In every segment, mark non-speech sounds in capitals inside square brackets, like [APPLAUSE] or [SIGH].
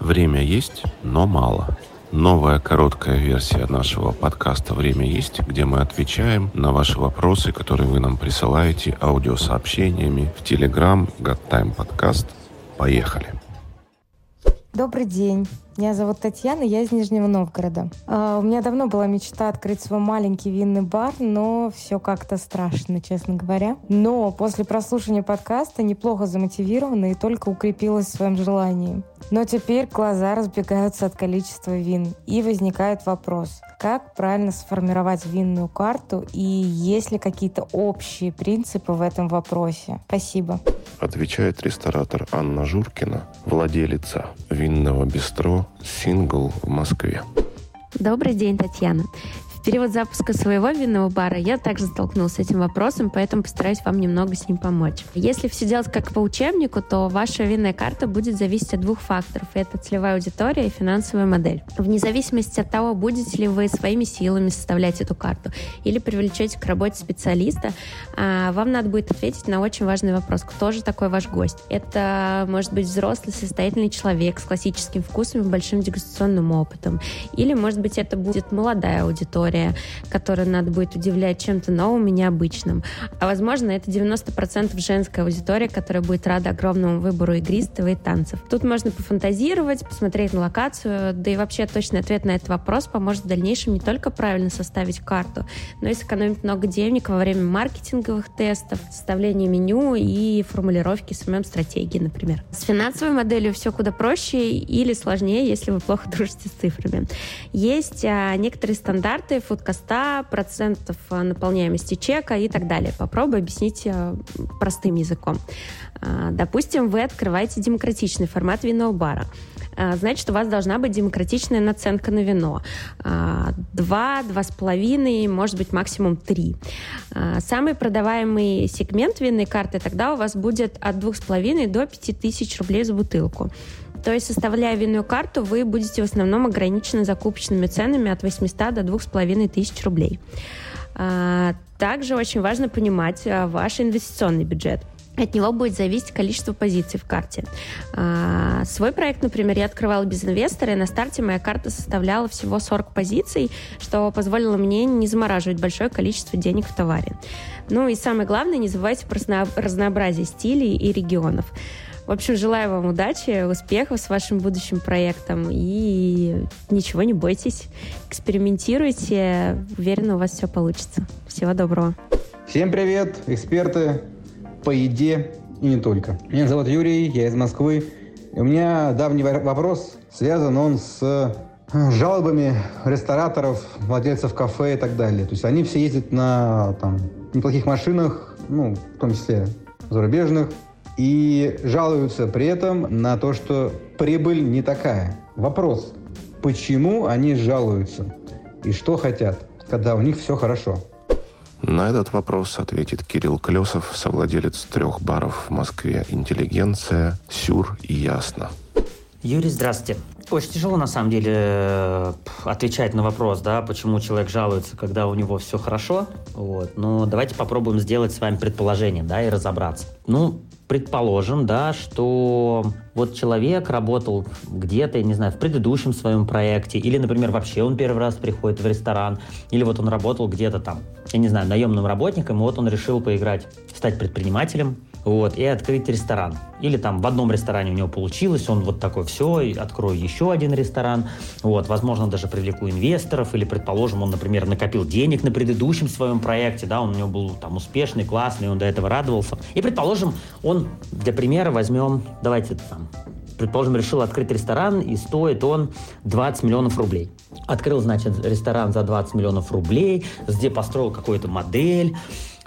Время есть, но мало. Новая короткая версия нашего подкаста «Время есть», где мы отвечаем на ваши вопросы, которые вы нам присылаете аудиосообщениями в Telegram God Time Podcast. Поехали! Добрый день. Меня зовут Татьяна, я из Нижнего Новгорода. Uh, у меня давно была мечта открыть свой маленький винный бар, но все как-то страшно, честно говоря. Но после прослушивания подкаста неплохо замотивирована и только укрепилась в своем желании. Но теперь глаза разбегаются от количества вин, и возникает вопрос, как правильно сформировать винную карту и есть ли какие-то общие принципы в этом вопросе? Спасибо. Отвечает ресторатор Анна Журкина, владелица винного бистро «Сингл» в Москве. Добрый день, Татьяна. Период запуска своего винного бара я также столкнулась с этим вопросом, поэтому постараюсь вам немного с ним помочь. Если все делать как по учебнику, то ваша винная карта будет зависеть от двух факторов. Это целевая аудитория и финансовая модель. Вне зависимости от того, будете ли вы своими силами составлять эту карту или привлечете к работе специалиста, а, вам надо будет ответить на очень важный вопрос. Кто же такой ваш гость? Это может быть взрослый, состоятельный человек с классическим вкусом и большим дегустационным опытом. Или, может быть, это будет молодая аудитория, аудитория, которую надо будет удивлять чем-то новым и необычным. А возможно, это 90% женская аудитория, которая будет рада огромному выбору игристого и танцев. Тут можно пофантазировать, посмотреть на локацию, да и вообще точный ответ на этот вопрос поможет в дальнейшем не только правильно составить карту, но и сэкономить много денег во время маркетинговых тестов, составления меню и формулировки самой стратегии, например. С финансовой моделью все куда проще или сложнее, если вы плохо [LAUGHS] дружите с цифрами. Есть а, некоторые стандарты, фудкоста, процентов э, наполняемости чека и так далее. Попробую объяснить э, простым языком. А, допустим, вы открываете демократичный формат винного бара значит, у вас должна быть демократичная наценка на вино. Два, два с половиной, может быть, максимум три. Самый продаваемый сегмент винной карты тогда у вас будет от двух с половиной до пяти тысяч рублей за бутылку. То есть, составляя винную карту, вы будете в основном ограничены закупочными ценами от 800 до 2500 рублей. А, также очень важно понимать а, ваш инвестиционный бюджет. От него будет зависеть количество позиций в карте. А, свой проект, например, я открывала без инвестора, и на старте моя карта составляла всего 40 позиций, что позволило мне не замораживать большое количество денег в товаре. Ну и самое главное, не забывайте про разнообразие стилей и регионов. В общем, желаю вам удачи, успехов с вашим будущим проектом и ничего не бойтесь, экспериментируйте, уверена, у вас все получится. Всего доброго. Всем привет, эксперты по еде и не только. Меня зовут Юрий, я из Москвы. И у меня давний вопрос, связан он с э, жалобами рестораторов, владельцев кафе и так далее. То есть они все ездят на там, неплохих машинах, ну, в том числе зарубежных, и жалуются при этом на то, что прибыль не такая. Вопрос, почему они жалуются и что хотят, когда у них все хорошо? На этот вопрос ответит Кирилл Колесов, совладелец трех баров в Москве «Интеллигенция», «Сюр» и «Ясно». Юрий, здравствуйте. Очень тяжело, на самом деле, э, отвечать на вопрос, да, почему человек жалуется, когда у него все хорошо. Вот. Но давайте попробуем сделать с вами предположение, да, и разобраться. Ну, предположим, да, что вот человек работал где-то, я не знаю, в предыдущем своем проекте, или, например, вообще он первый раз приходит в ресторан, или вот он работал где-то там, я не знаю, наемным работником, и вот он решил поиграть, стать предпринимателем, вот, и открыть ресторан. Или там в одном ресторане у него получилось, он вот такой, все, открою еще один ресторан, вот, возможно, даже привлеку инвесторов, или, предположим, он, например, накопил денег на предыдущем своем проекте, да, он у него был там успешный, классный, он до этого радовался. И, предположим, он, для примера, возьмем, давайте там, предположим, решил открыть ресторан, и стоит он 20 миллионов рублей. Открыл, значит, ресторан за 20 миллионов рублей, где построил какую-то модель,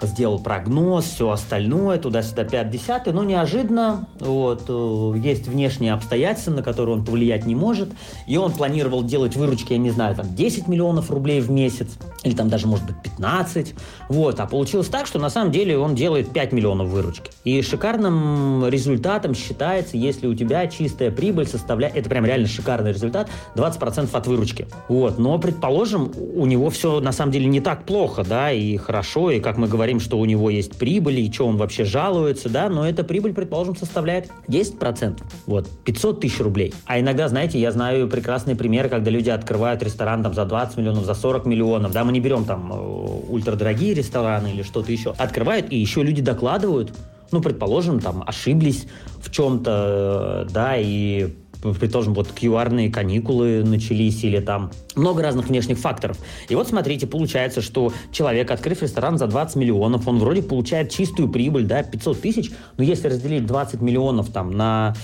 сделал прогноз, все остальное, туда-сюда 5 но неожиданно вот, э, есть внешние обстоятельства, на которые он повлиять не может, и он планировал делать выручки, я не знаю, там 10 миллионов рублей в месяц, или там даже, может быть, 15, вот, а получилось так, что на самом деле он делает 5 миллионов выручки. И шикарным результатом считается, если у тебя чистая прибыль составляет, это прям реально шикарный результат, 20% от выручки. Вот, но, предположим, у него все на самом деле не так плохо, да, и хорошо, и, как мы говорим, говорим, что у него есть прибыль, и что он вообще жалуется, да, но эта прибыль, предположим, составляет 10%, вот, 500 тысяч рублей. А иногда, знаете, я знаю прекрасные примеры, когда люди открывают ресторан там за 20 миллионов, за 40 миллионов, да, мы не берем там э, ультрадорогие рестораны или что-то еще. Открывают, и еще люди докладывают, ну, предположим, там, ошиблись в чем-то, э, да, и предположим, вот QR-ные каникулы начались или там много разных внешних факторов. И вот смотрите, получается, что человек, открыв ресторан за 20 миллионов, он вроде получает чистую прибыль, да, 500 тысяч, но если разделить 20 миллионов там на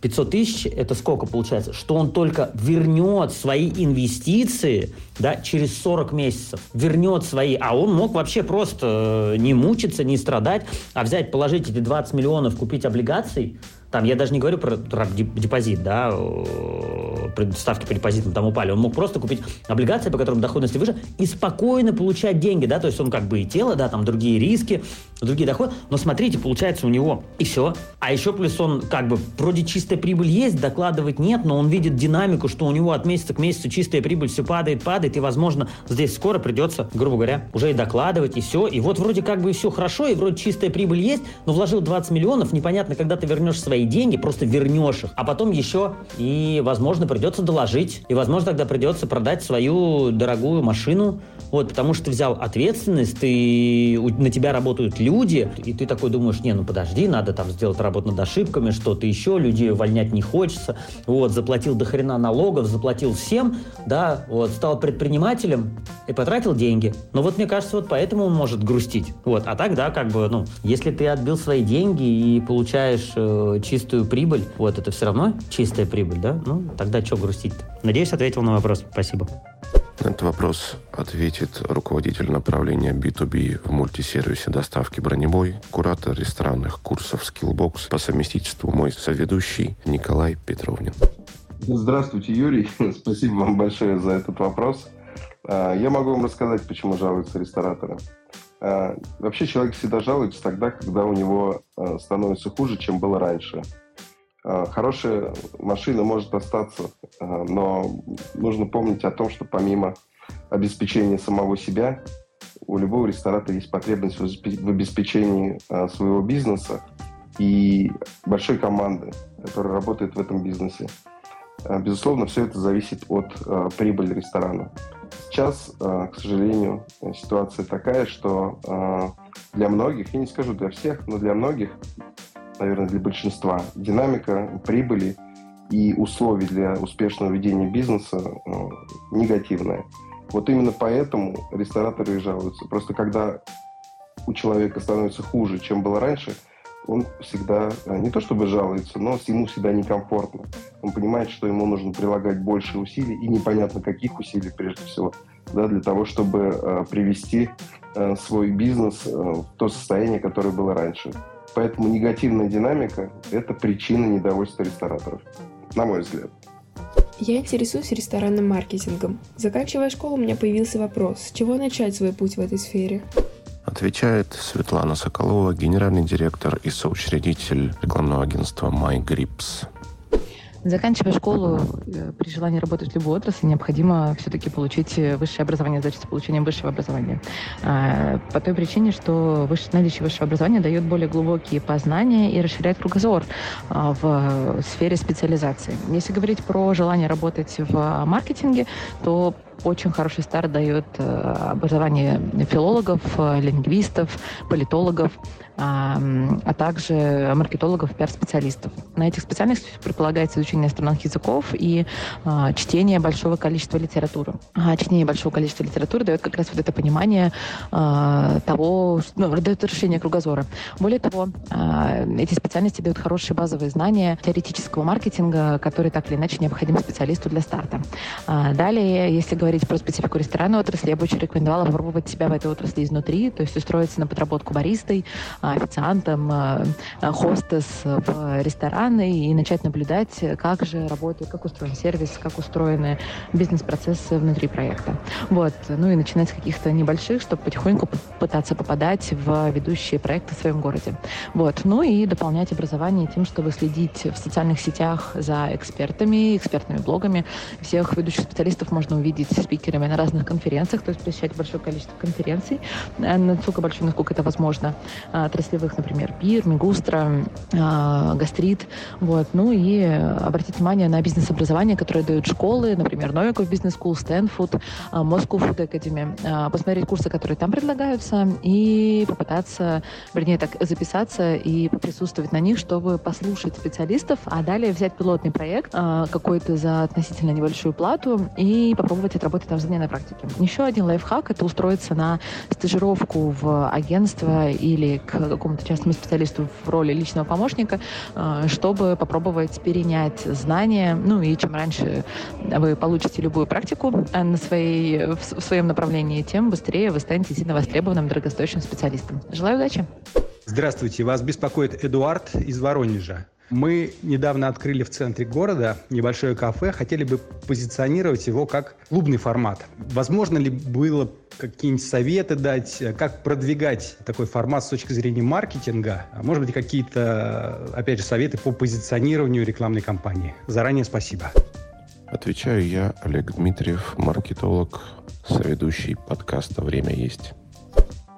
500 тысяч, это сколько получается? Что он только вернет свои инвестиции да, через 40 месяцев. Вернет свои. А он мог вообще просто э, не мучиться, не страдать, а взять, положить эти 20 миллионов, купить облигаций, там, я даже не говорю про, про депозит, да, ставки по депозитам там упали. Он мог просто купить облигации, по которым доходность выше, и спокойно получать деньги, да, то есть он как бы и тело, да, там другие риски, другие доходы, но смотрите, получается у него и все. А еще плюс он как бы вроде чистая прибыль есть, докладывать нет, но он видит динамику, что у него от месяца к месяцу чистая прибыль все падает, падает, и, возможно, здесь скоро придется, грубо говоря, уже и докладывать, и все. И вот вроде как бы все хорошо, и вроде чистая прибыль есть, но вложил 20 миллионов, непонятно, когда ты вернешь свои деньги, просто вернешь их, а потом еще и, возможно, придется доложить, и, возможно, тогда придется продать свою дорогую машину, вот, потому что ты взял ответственность, ты, на тебя работают люди, и ты такой думаешь, не, ну подожди, надо там сделать работу над ошибками, что-то еще, людей увольнять не хочется, вот, заплатил до хрена налогов, заплатил всем, да, вот, стал предпринимателем и потратил деньги. Но вот мне кажется, вот поэтому он может грустить. Вот, а так, да, как бы, ну, если ты отбил свои деньги и получаешь э, чистую прибыль, вот, это все равно чистая прибыль, да, ну, тогда что грустить-то? Надеюсь, ответил на вопрос. Спасибо. На этот вопрос ответит руководитель направления B2B в мультисервисе доставки «Бронебой», куратор ресторанных курсов Skillbox, по совместительству мой соведущий Николай Петровнин. Здравствуйте, Юрий. [LAUGHS] Спасибо вам большое за этот вопрос. А, я могу вам рассказать, почему жалуются рестораторы. А, вообще человек всегда жалуется тогда, когда у него а, становится хуже, чем было раньше. А, хорошая машина может остаться, но нужно помнить о том, что помимо обеспечения самого себя, у любого ресторатора есть потребность в обеспечении своего бизнеса и большой команды, которая работает в этом бизнесе. Безусловно, все это зависит от прибыли ресторана. Сейчас, к сожалению, ситуация такая, что для многих, я не скажу для всех, но для многих наверное, для большинства. Динамика прибыли и условий для успешного ведения бизнеса э, негативная. Вот именно поэтому рестораторы и жалуются. Просто когда у человека становится хуже, чем было раньше, он всегда, э, не то чтобы жалуется, но ему всегда некомфортно. Он понимает, что ему нужно прилагать больше усилий, и непонятно каких усилий прежде всего, да, для того, чтобы э, привести э, свой бизнес э, в то состояние, которое было раньше. Поэтому негативная динамика – это причина недовольства рестораторов, на мой взгляд. Я интересуюсь ресторанным маркетингом. Заканчивая школу, у меня появился вопрос, с чего начать свой путь в этой сфере? Отвечает Светлана Соколова, генеральный директор и соучредитель рекламного агентства MyGrips. Заканчивая школу, э, при желании работать в любой отрасли, необходимо все-таки получить э, высшее образование, задача с получением высшего образования. А, по той причине, что наличие высшего образования дает более глубокие познания и расширяет кругозор а, в сфере специализации. Если говорить про желание работать в маркетинге, то очень хороший старт дает э, образование филологов, лингвистов, политологов, [LAUGHS] а также маркетологов, пиар-специалистов. На этих специальностях предполагается изучение иностранных языков и а, чтение большого количества литературы. А чтение большого количества литературы дает как раз вот это понимание а, того, ну, дает расширение кругозора. Более того, а, эти специальности дают хорошие базовые знания теоретического маркетинга, которые так или иначе необходимы специалисту для старта. Далее, если говорить про специфику ресторанной отрасли, я бы очень рекомендовала попробовать себя в этой отрасли изнутри, то есть устроиться на подработку баристой, официантом, э, э, хостес в рестораны и начать наблюдать, как же работает, как устроен сервис, как устроены бизнес-процессы внутри проекта. Вот. Ну и начинать с каких-то небольших, чтобы потихоньку пытаться попадать в ведущие проекты в своем городе. Вот. Ну и дополнять образование тем, чтобы следить в социальных сетях за экспертами, экспертными блогами. Всех ведущих специалистов можно увидеть спикерами на разных конференциях, то есть посещать большое количество конференций, настолько большое, насколько это возможно, отраслевых, например, ПИР, Мигустра, Гастрит, вот, ну и обратить внимание на бизнес-образование, которое дают школы, например, Новиков Бизнес School, Стэнфуд, Moscow Food Academy, посмотреть курсы, которые там предлагаются, и попытаться, вернее, так, записаться и поприсутствовать на них, чтобы послушать специалистов, а далее взять пилотный проект какой-то за относительно небольшую плату и попробовать отработать там задание на практике. Еще один лайфхак — это устроиться на стажировку в агентство или к какому-то частному специалисту в роли личного помощника, чтобы попробовать перенять знания. Ну и чем раньше вы получите любую практику на своей, в своем направлении, тем быстрее вы станете сильно востребованным, дорогостоящим специалистом. Желаю удачи! Здравствуйте, вас беспокоит Эдуард из Воронежа. Мы недавно открыли в центре города небольшое кафе, хотели бы позиционировать его как клубный формат. Возможно ли было какие-нибудь советы дать, как продвигать такой формат с точки зрения маркетинга? А может быть, какие-то, опять же, советы по позиционированию рекламной кампании? Заранее спасибо. Отвечаю я, Олег Дмитриев, маркетолог, соведущий подкаста «Время есть».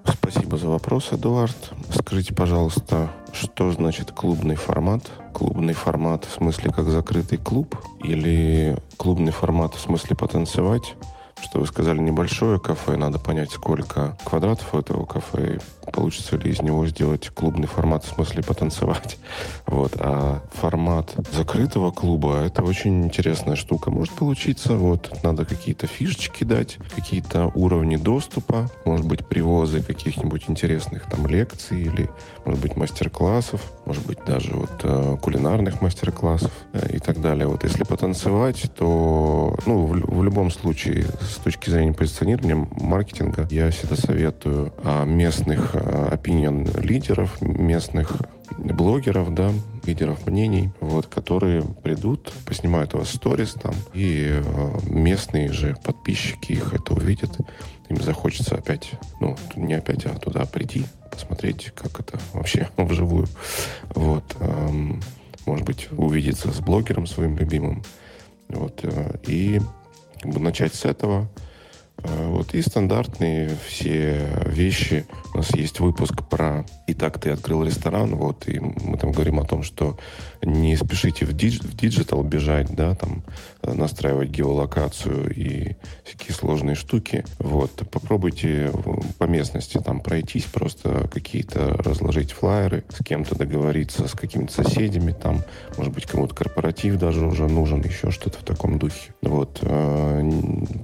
Спасибо за вопрос, Эдуард. Скажите, пожалуйста, что значит клубный формат? Клубный формат в смысле как закрытый клуб? Или клубный формат в смысле потанцевать? Что вы сказали, небольшое кафе, надо понять, сколько квадратов у этого кафе, получится ли из него сделать клубный формат, в смысле потанцевать. [LAUGHS] Вот. А формат закрытого клуба — это очень интересная штука. Может получиться, вот, надо какие-то фишечки дать, какие-то уровни доступа, может быть, привозы каких-нибудь интересных там лекций или, может быть, мастер-классов, может быть, даже вот э, кулинарных мастер-классов э, и так далее. Вот если потанцевать, то, ну, в, в любом случае, с точки зрения позиционирования, маркетинга, я всегда советую а, местных опинион лидеров, местных блогеров, да, лидеров мнений, вот, которые придут, поснимают у вас сторис там, и э, местные же подписчики их это увидят, им захочется опять, ну, не опять, а туда прийти, посмотреть, как это вообще [LAUGHS] вживую. Вот. Может быть, увидеться с блогером своим любимым. Вот. Э, и начать с этого, Э, вот, и стандартные все вещи. У нас есть выпуск про «И так ты открыл ресторан», вот, и мы там говорим о том, что не спешите в, dig, в digital бежать, да, там, э, настраивать геолокацию и всякие сложные штуки. Вот, попробуйте по местности там пройтись, просто какие-то разложить флайеры, с кем-то договориться, с какими-то соседями там, может быть, кому-то корпоратив даже уже нужен, еще что-то в таком духе. Вот, э,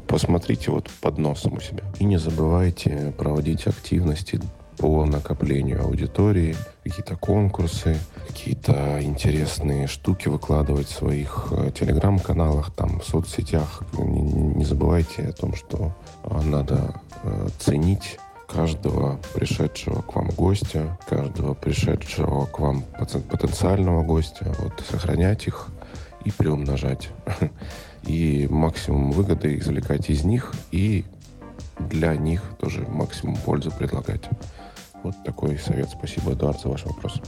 посмотрите вот под носом у себя. И не забывайте проводить активности по накоплению аудитории, какие-то конкурсы, какие-то интересные штуки выкладывать в своих э, телеграм-каналах, там, в соцсетях. Не, не забывайте о том, что э, надо э, ценить каждого пришедшего к вам гостя, каждого пришедшего к вам потенциального гостя, вот, сохранять их и приумножать. [LAUGHS] И максимум выгоды извлекать из них и для них тоже максимум пользы предлагать. Вот такой совет. Спасибо, Эдуард, за ваш вопрос.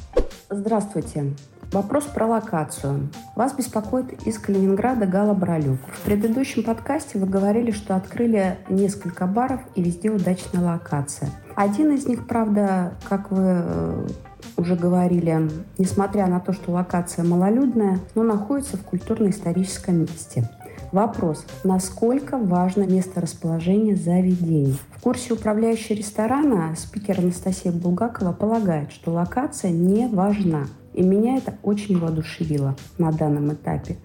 Здравствуйте. Вопрос про локацию. Вас беспокоит из Калининграда Гала Бралюк. В предыдущем подкасте вы говорили, что открыли несколько баров и везде удачная локация. Один из них, правда, как вы э, уже говорили, несмотря на то, что локация малолюдная, но находится в культурно-историческом месте. Вопрос. Насколько важно место расположения заведений? В курсе управляющей ресторана спикер Анастасия Булгакова полагает, что локация не важна. И меня это очень воодушевило на данном этапе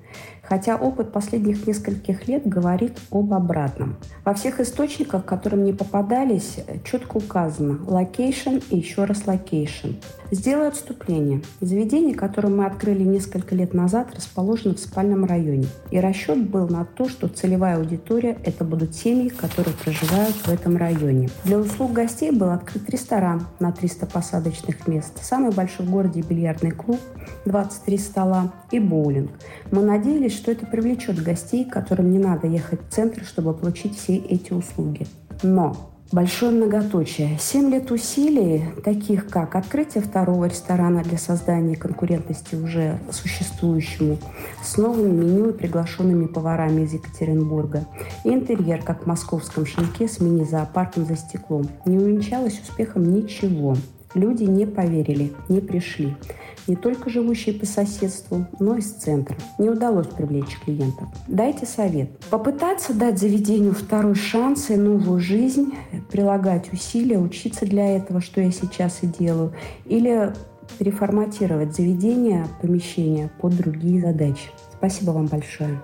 хотя опыт последних нескольких лет говорит об обратном. Во всех источниках, которые мне попадались, четко указано location и еще раз location. Сделаю отступление. Заведение, которое мы открыли несколько лет назад, расположено в спальном районе. И расчет был на то, что целевая аудитория – это будут семьи, которые проживают в этом районе. Для услуг гостей был открыт ресторан на 300 посадочных мест, самый большой в городе бильярдный клуб, 23 стола и боулинг. Мы надеялись, что это привлечет гостей, которым не надо ехать в центр, чтобы получить все эти услуги. Но Большое многоточие. Семь лет усилий, таких как открытие второго ресторана для создания конкурентности уже существующему, с новыми меню и приглашенными поварами из Екатеринбурга. И интерьер, как в московском шинке с мини-зоопарком за стеклом. Не увенчалось успехом ничего. Люди не поверили, не пришли не только живущие по соседству, но и с центра. Не удалось привлечь клиентов. Дайте совет. Попытаться дать заведению второй шанс и новую жизнь, прилагать усилия, учиться для этого, что я сейчас и делаю, или переформатировать заведение, помещение под другие задачи. Спасибо вам большое.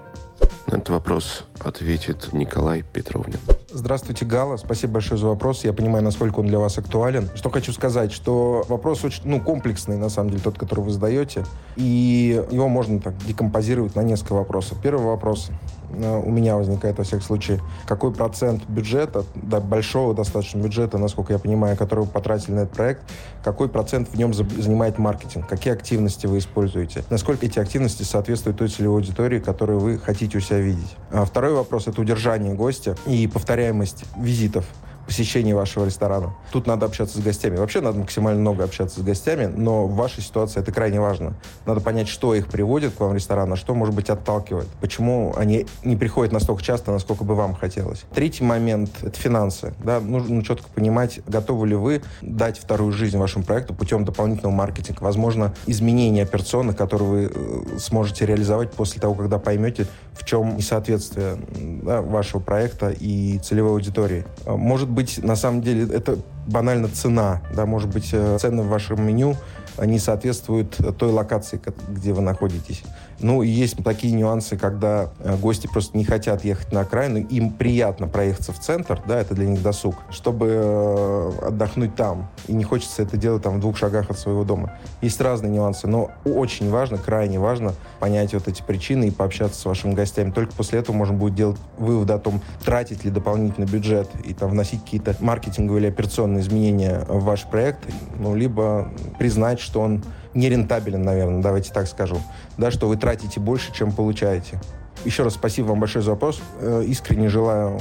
На этот вопрос ответит Николай Петровнин. Здравствуйте, Гала. Спасибо большое за вопрос. Я понимаю, насколько он для вас актуален. Что хочу сказать, что вопрос очень ну, комплексный, на самом деле, тот, который вы задаете. И его можно так декомпозировать на несколько вопросов. Первый вопрос у меня возникает, во всяком случае, какой процент бюджета, да, большого достаточно бюджета, насколько я понимаю, который вы потратили на этот проект, какой процент в нем занимает маркетинг, какие активности вы используете, насколько эти активности соответствуют той целевой аудитории, которую вы хотите у себя видеть. А второй вопрос — это удержание гостя и повторяемость визитов посещении вашего ресторана. Тут надо общаться с гостями. Вообще надо максимально много общаться с гостями, но в вашей ситуации это крайне важно. Надо понять, что их приводит к вам в ресторан, а что, может быть, отталкивает. Почему они не приходят настолько часто, насколько бы вам хотелось. Третий момент — это финансы. Да? Нужно четко понимать, готовы ли вы дать вторую жизнь вашему проекту путем дополнительного маркетинга. Возможно, изменения операционных, которые вы э, сможете реализовать после того, когда поймете, в чем несоответствие да, вашего проекта и целевой аудитории. Может быть, быть, на самом деле, это банально цена. Да, может быть, э, цены в вашем меню они соответствуют той локации, где вы находитесь. Ну, и есть такие нюансы, когда э, гости просто не хотят ехать на окраину, им приятно проехаться в центр, да, это для них досуг, чтобы э, отдохнуть там. И не хочется это делать там в двух шагах от своего дома. Есть разные нюансы, но очень важно, крайне важно понять вот эти причины и пообщаться с вашими гостями. Только после этого можно будет делать вывод о том, тратить ли дополнительный бюджет и там вносить какие-то маркетинговые или операционные изменения в ваш проект, ну, либо признать, что он нерентабелен, наверное, давайте так скажу, да, что вы тратите больше, чем получаете. Еще раз спасибо вам большое за вопрос. Э, искренне желаю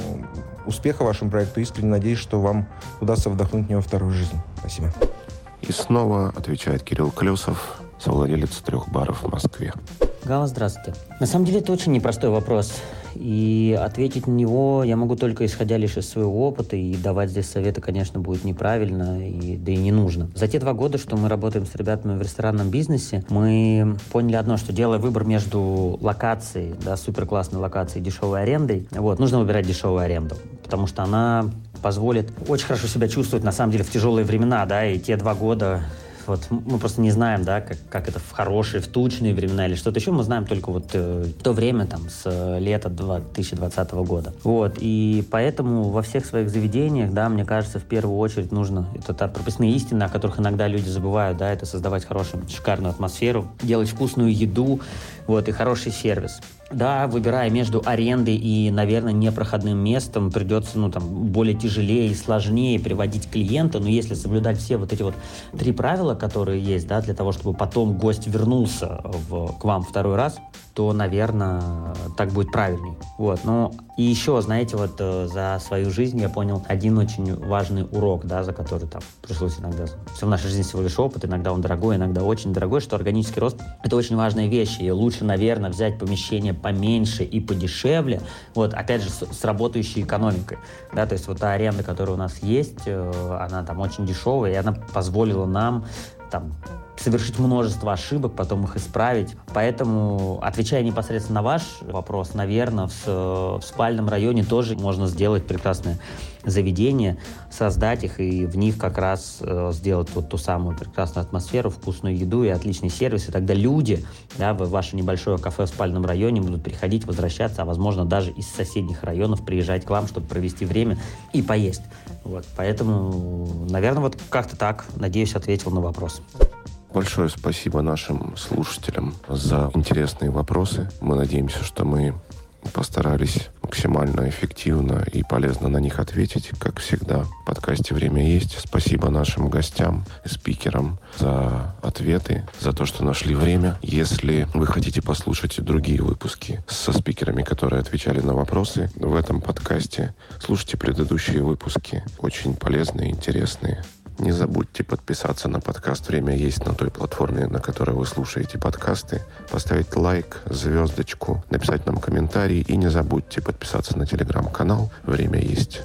успеха вашему проекту. Искренне надеюсь, что вам удастся вдохнуть в него вторую жизнь. Спасибо. И снова отвечает Кирилл Клюсов, совладелец трех баров в Москве. Гала, здравствуйте. На самом деле это очень непростой вопрос. И ответить на него я могу только исходя лишь из своего опыта, и давать здесь советы, конечно, будет неправильно, и, да и не нужно. За те два года, что мы работаем с ребятами в ресторанном бизнесе, мы поняли одно, что делая выбор между локацией, да, супер классной локацией дешевой арендой, вот, нужно выбирать дешевую аренду, потому что она позволит очень хорошо себя чувствовать, на самом деле, в тяжелые времена, да, и те два года вот мы просто не знаем, да, как, как это в хорошие, в тучные времена или что-то еще. Мы знаем только вот э, то время, там, с э, лета 2020 года. Вот, и поэтому во всех своих заведениях, да, мне кажется, в первую очередь нужно, это та прописные истины, о которых иногда люди забывают, да, это создавать хорошую, шикарную атмосферу, делать вкусную еду, вот, и хороший сервис. Да, выбирая между арендой и, наверное, непроходным местом, придется, ну, там, более тяжелее и сложнее приводить клиента, но если соблюдать все вот эти вот три правила, которые есть, да, для того, чтобы потом гость вернулся в, к вам второй раз, то, наверное, так будет правильней. Вот. Ну, и еще, знаете, вот э, за свою жизнь я понял один очень важный урок, да, за который там пришлось иногда... Все в нашей жизни всего лишь опыт, иногда он дорогой, иногда очень дорогой, что органический рост — это очень важная вещь, и лучше, наверное, взять помещение поменьше и подешевле, вот, опять же, с, с работающей экономикой, да, то есть вот та аренда, которая у нас есть, э, она там очень дешевая, и она позволила нам там совершить множество ошибок, потом их исправить. Поэтому, отвечая непосредственно на ваш вопрос, наверное, в, в спальном районе тоже можно сделать прекрасное заведение, создать их и в них как раз э, сделать вот ту самую прекрасную атмосферу, вкусную еду и отличный сервис. И тогда люди да, в ваше небольшое кафе в спальном районе будут приходить, возвращаться, а возможно даже из соседних районов приезжать к вам, чтобы провести время и поесть. Вот, поэтому, наверное, вот как-то так, надеюсь, ответил на вопрос. Большое спасибо нашим слушателям за интересные вопросы. Мы надеемся, что мы постарались максимально эффективно и полезно на них ответить, как всегда. В подкасте «Время есть». Спасибо нашим гостям и спикерам за ответы, за то, что нашли время. Если вы хотите послушать другие выпуски со спикерами, которые отвечали на вопросы в этом подкасте, слушайте предыдущие выпуски. Очень полезные, интересные. Не забудьте подписаться на подкаст «Время есть» на той платформе, на которой вы слушаете подкасты, поставить лайк, звездочку, написать нам комментарий и не забудьте подписаться на телеграм-канал «Время есть».